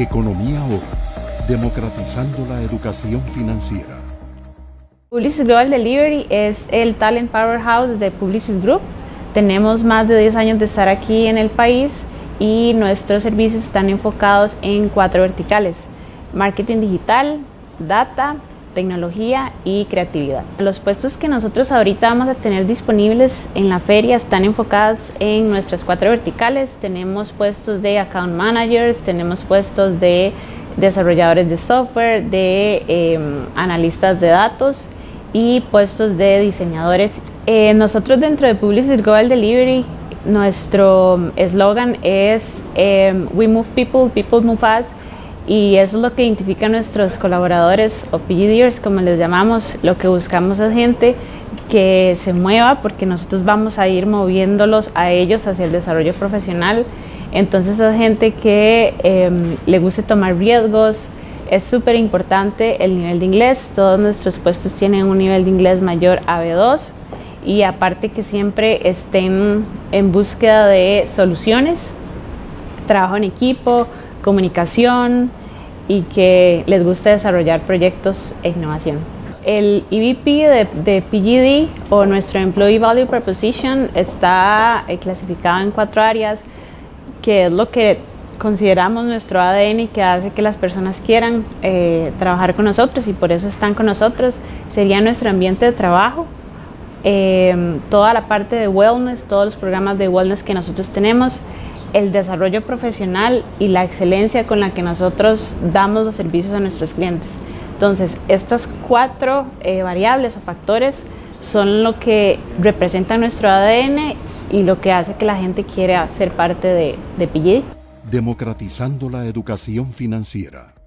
Economía Hoy, democratizando la educación financiera. Publicis Global Delivery es el talent powerhouse de Publicis Group. Tenemos más de 10 años de estar aquí en el país y nuestros servicios están enfocados en cuatro verticales. Marketing digital, data, tecnología y creatividad. Los puestos que nosotros ahorita vamos a tener disponibles en la feria están enfocados en nuestras cuatro verticales. Tenemos puestos de account managers, tenemos puestos de desarrolladores de software, de em, analistas de datos y puestos de diseñadores. Eh, nosotros dentro de Publicity Global Delivery, nuestro eslogan es em, We Move People, People Move Us y eso es lo que identifica a nuestros colaboradores o PGDers, como les llamamos. Lo que buscamos es gente que se mueva porque nosotros vamos a ir moviéndolos a ellos hacia el desarrollo profesional. Entonces es gente que em, le guste tomar riesgos. Es súper importante el nivel de inglés. Todos nuestros puestos tienen un nivel de inglés mayor a B2 y aparte que siempre estén en búsqueda de soluciones, trabajo en equipo, comunicación, y que les gusta desarrollar proyectos e innovación. El EVP de, de PGD o nuestro Employee Value Proposition está eh, clasificado en cuatro áreas, que es lo que consideramos nuestro ADN y que hace que las personas quieran eh, trabajar con nosotros y por eso están con nosotros. Sería nuestro ambiente de trabajo, eh, toda la parte de wellness, todos los programas de wellness que nosotros tenemos, el desarrollo profesional y la excelencia con la que nosotros damos los servicios a nuestros clientes. Entonces, estas cuatro eh, variables o factores son lo que representa nuestro ADN y lo que hace que la gente quiera ser parte de, de Democratizando la educación financiera.